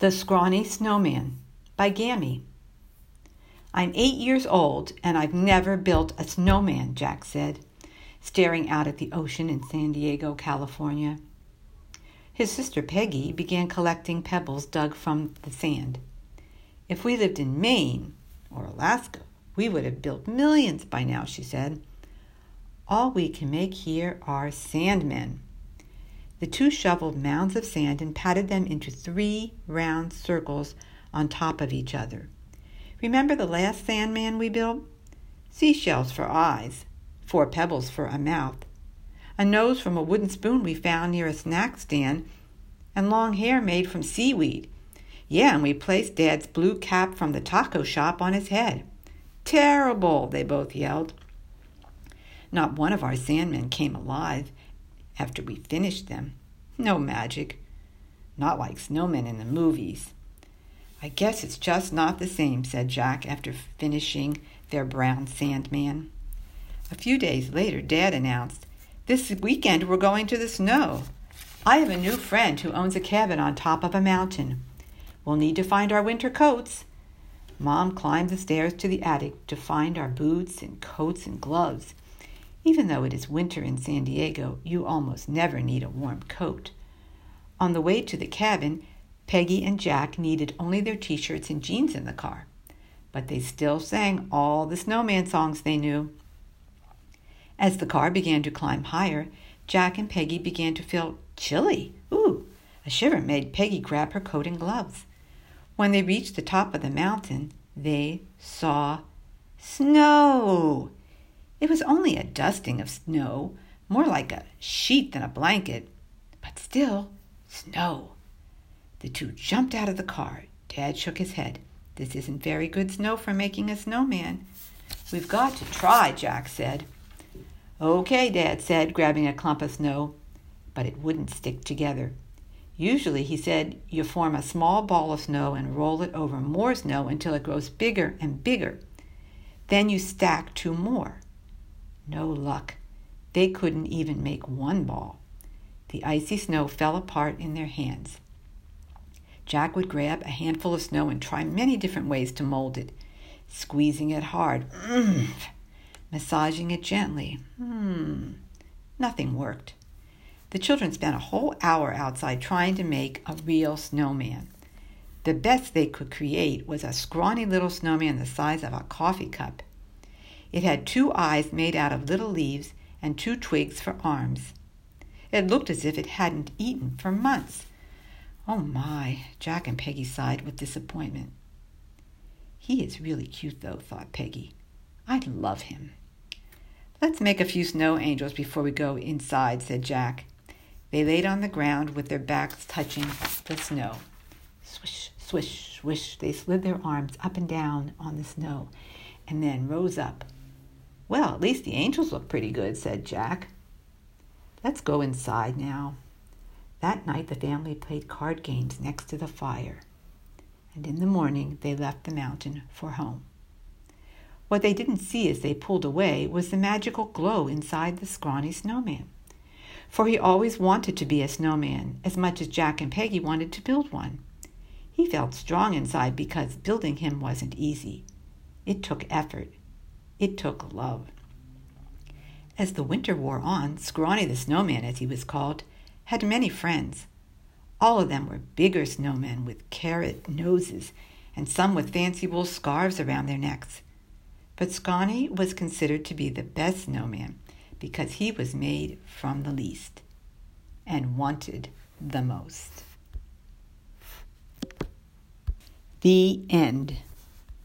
The Scrawny Snowman by Gammy. I'm eight years old and I've never built a snowman, Jack said, staring out at the ocean in San Diego, California. His sister Peggy began collecting pebbles dug from the sand. If we lived in Maine or Alaska, we would have built millions by now, she said. All we can make here are sandmen. The two shoveled mounds of sand and patted them into three round circles on top of each other. Remember the last sandman we built? Seashells for eyes, four pebbles for a mouth, a nose from a wooden spoon we found near a snack stand, and long hair made from seaweed. Yeah, and we placed Dad's blue cap from the taco shop on his head. Terrible, they both yelled. Not one of our sandmen came alive, after we finished them. No magic. Not like snowmen in the movies. I guess it's just not the same, said Jack after finishing their brown sandman. A few days later, Dad announced, This weekend we're going to the snow. I have a new friend who owns a cabin on top of a mountain. We'll need to find our winter coats. Mom climbed the stairs to the attic to find our boots and coats and gloves. Even though it is winter in San Diego, you almost never need a warm coat. On the way to the cabin, Peggy and Jack needed only their t shirts and jeans in the car, but they still sang all the snowman songs they knew. As the car began to climb higher, Jack and Peggy began to feel chilly. Ooh, a shiver made Peggy grab her coat and gloves. When they reached the top of the mountain, they saw snow. It was only a dusting of snow, more like a sheet than a blanket, but still snow. The two jumped out of the car. Dad shook his head. This isn't very good snow for making a snowman. We've got to try, Jack said. Okay, Dad said, grabbing a clump of snow, but it wouldn't stick together. Usually, he said, you form a small ball of snow and roll it over more snow until it grows bigger and bigger. Then you stack two more. No luck. They couldn't even make one ball. The icy snow fell apart in their hands. Jack would grab a handful of snow and try many different ways to mold it, squeezing it hard, massaging it gently. Hmm. Nothing worked. The children spent a whole hour outside trying to make a real snowman. The best they could create was a scrawny little snowman the size of a coffee cup. It had two eyes made out of little leaves and two twigs for arms. It looked as if it hadn't eaten for months. Oh my, Jack and Peggy sighed with disappointment. He is really cute, though, thought Peggy. I love him. Let's make a few snow angels before we go inside, said Jack. They laid on the ground with their backs touching the snow. Swish, swish, swish, they slid their arms up and down on the snow and then rose up well, at least the angels look pretty good, said Jack. Let's go inside now. That night the family played card games next to the fire, and in the morning they left the mountain for home. What they didn't see as they pulled away was the magical glow inside the scrawny snowman. For he always wanted to be a snowman as much as Jack and Peggy wanted to build one. He felt strong inside because building him wasn't easy. It took effort it took love. As the winter wore on, Scrawny the Snowman, as he was called, had many friends. All of them were bigger snowmen with carrot noses, and some with fancy wool scarves around their necks. But Scrawny was considered to be the best snowman because he was made from the least and wanted the most. The end.